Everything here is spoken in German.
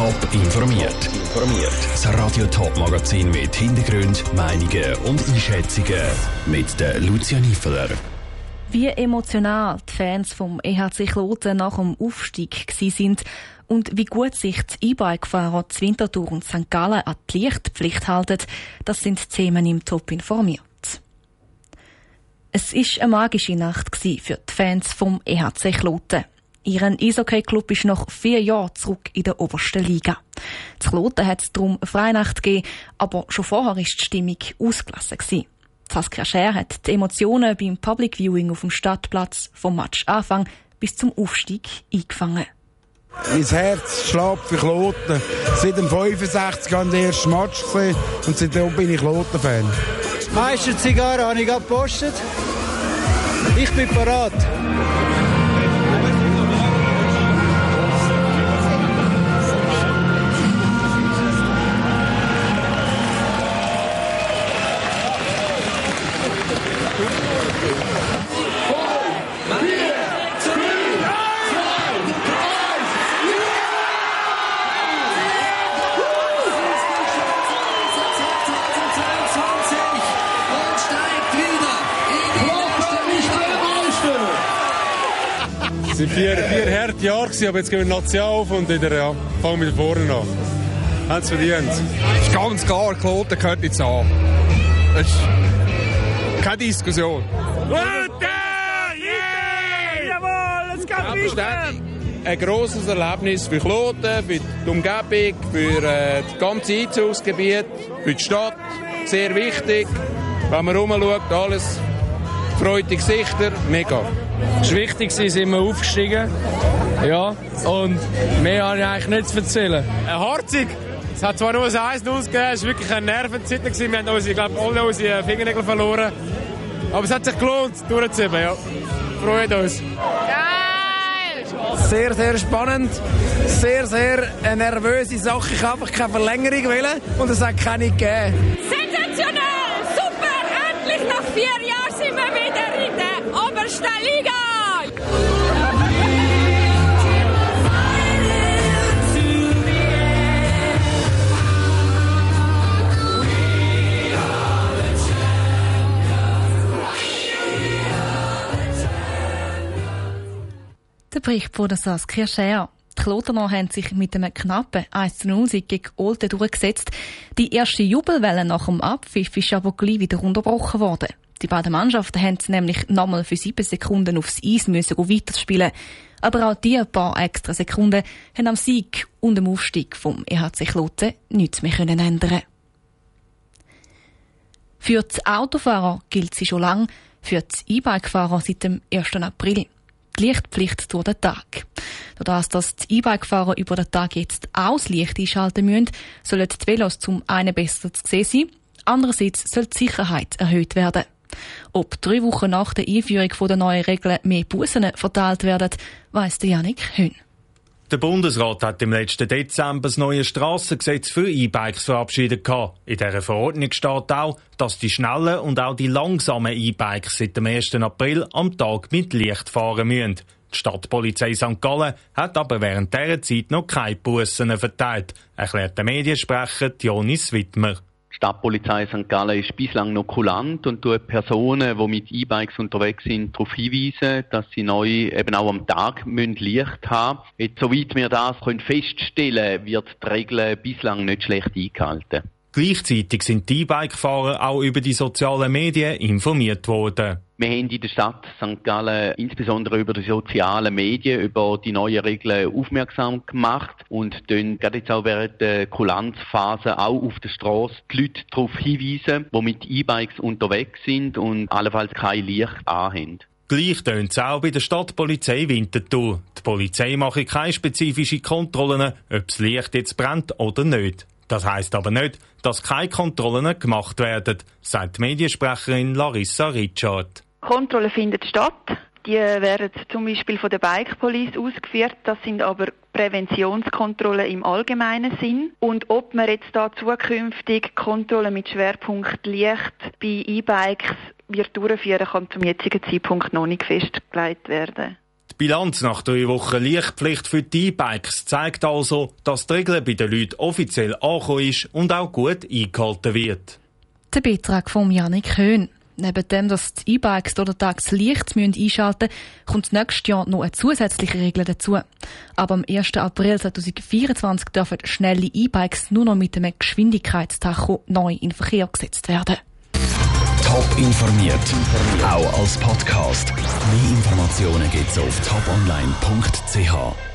Top informiert. Informiert. Das Radio Top Magazin mit Hintergrund, Meinungen und Einschätzungen mit der Lucia Niefeler. Wie emotional die Fans vom EHC Kloten nach dem Aufstieg sind und wie gut sich die E-Bike-Fahrer zu Winterthur und St. Gallen an die Lichtpflicht halten, das sind Themen im Top informiert. Es ist eine magische Nacht für die Fans vom EHC Kloten. Ihren Eishockey-Club ist nach vier Jahren zurück in der obersten Liga. Zu Kloten hat es darum eine Freinacht gegeben, aber schon vorher war die Stimmung ausgelassen. Gewesen. Saskia Scher hat die Emotionen beim Public Viewing auf dem Stadtplatz vom Match Anfang bis zum Aufstieg eingefangen. Mein Herz schlägt für Kloten. Seit dem 65 habe ich den ersten Match gesehen und seitdem bin ich Kloten-Fan. Meister Zigarre habe ich gepostet. Ich bin parat. Waren vier, vier harte Jahre, gewesen, aber jetzt gehen wir Nation auf und wieder, ja, fangen wir vorne an. Haben es verdient. Das ist ganz klar, Kloten gehört jetzt an. Das ist keine Diskussion. Kloten! Yeah! Jawohl, es geht weiter! Ein grosses Erlebnis für Kloten, für die Umgebung, für äh, das ganze Einzugsgebiet, für die Stadt. Sehr wichtig. Wenn man rumschaut, alles freudige Gesichter, mega. Es war wichtig, sind wir aufgestiegen. Ja, und mehr habe ich eigentlich nicht zu erzählen. Äh, harzig! Es hat zwar nur ein 1-0 gegeben, es war wirklich eine Nervenzeit. Wir haben unsere, glaub, alle unsere Fingernägel verloren. Aber es hat sich gelohnt, durchzuziehen. Ja. Freut uns. Sehr, sehr spannend. Sehr, sehr eine nervöse Sache. Ich habe einfach keine Verlängerung wollen und es hat keine gegeben. Sensationell! Super! Endlich nach vier Jahren sind wir wieder in der Bericht von der Saskia Scher. Die Klotener haben sich mit einem knappen 1-0 gegen Olten durchgesetzt. Die erste Jubelwelle nach dem Abpfiff ist aber gleich wieder unterbrochen worden. Die beiden Mannschaften haben nämlich nochmal für sieben Sekunden aufs Eis müssen weiterspielen. Aber auch diese paar extra Sekunden haben am Sieg und dem Aufstieg vom EHC Kloten nichts mehr können ändern. Für die Autofahrer gilt sie schon lang, für die E-Bike-Fahrer seit dem 1. April die Lichtpflicht durch den Tag. Dadurch, dass die E-Bike-Fahrer über den Tag jetzt auch das Licht einschalten müssen, sollen die Velos zum einen besser zu sehen sein, andererseits soll die Sicherheit erhöht werden. Ob drei Wochen nach der Einführung der neuen Regeln mehr Bussen verteilt werden, weiss Janik Hün. Der Bundesrat hat im letzten Dezember das neue Strassengesetz für E-Bikes verabschiedet. In dieser Verordnung steht auch, dass die schnellen und auch die langsamen E-Bikes seit dem 1. April am Tag mit Licht fahren müssen. Die Stadtpolizei St. Gallen hat aber während dieser Zeit noch keine Bussen verteilt, erklärt der Mediensprecher Jonis Wittmer. Stadtpolizei St. Gallen ist bislang noch kulant und tut Personen, die mit E-Bikes unterwegs sind, darauf hinweisen, dass sie neu eben auch am Tag müssen Licht haben Jetzt, Soweit wir das können feststellen wird die Regeln bislang nicht schlecht eingehalten. Gleichzeitig sind die E-Bike-Fahrer auch über die sozialen Medien informiert worden. Wir haben in der Stadt St. Gallen insbesondere über die sozialen Medien über die neuen Regeln aufmerksam gemacht und dann gerade jetzt auch während der Kulanzphase auch auf der Straße die Leute darauf hinweisen, die mit E-Bikes unterwegs sind und allenfalls kein Licht anhaben. Gleich tönt es auch bei der Stadtpolizei Winterthur. Die Polizei mache keine spezifischen Kontrollen, ob das Licht jetzt brennt oder nicht. Das heißt aber nicht, dass keine Kontrollen gemacht werden, sagt die Mediensprecherin Larissa Richard. Kontrollen finden statt. Die werden zum Beispiel von der Bike Police ausgeführt. Das sind aber Präventionskontrollen im allgemeinen Sinn. Und ob man jetzt da zukünftig Kontrollen mit Schwerpunkt Licht bei E-Bikes wird durchführen, kann zum jetzigen Zeitpunkt noch nicht festgelegt werden. Die Bilanz nach drei Wochen Lichtpflicht für die E-Bikes zeigt also, dass die Regel bei den Leuten offiziell angekommen ist und auch gut eingehalten wird. Der Beitrag von Janik Höhn. Neben dem, dass die E-Bikes oder tags Licht einschalten müssen, kommt nächstes Jahr noch eine zusätzliche Regel dazu. Aber am 1. April 2024 dürfen schnelle E-Bikes nur noch mit einem Geschwindigkeitstacho neu in Verkehr gesetzt werden. Top informiert, auch als Podcast. Mehr Informationen gibt's auf toponline.ch.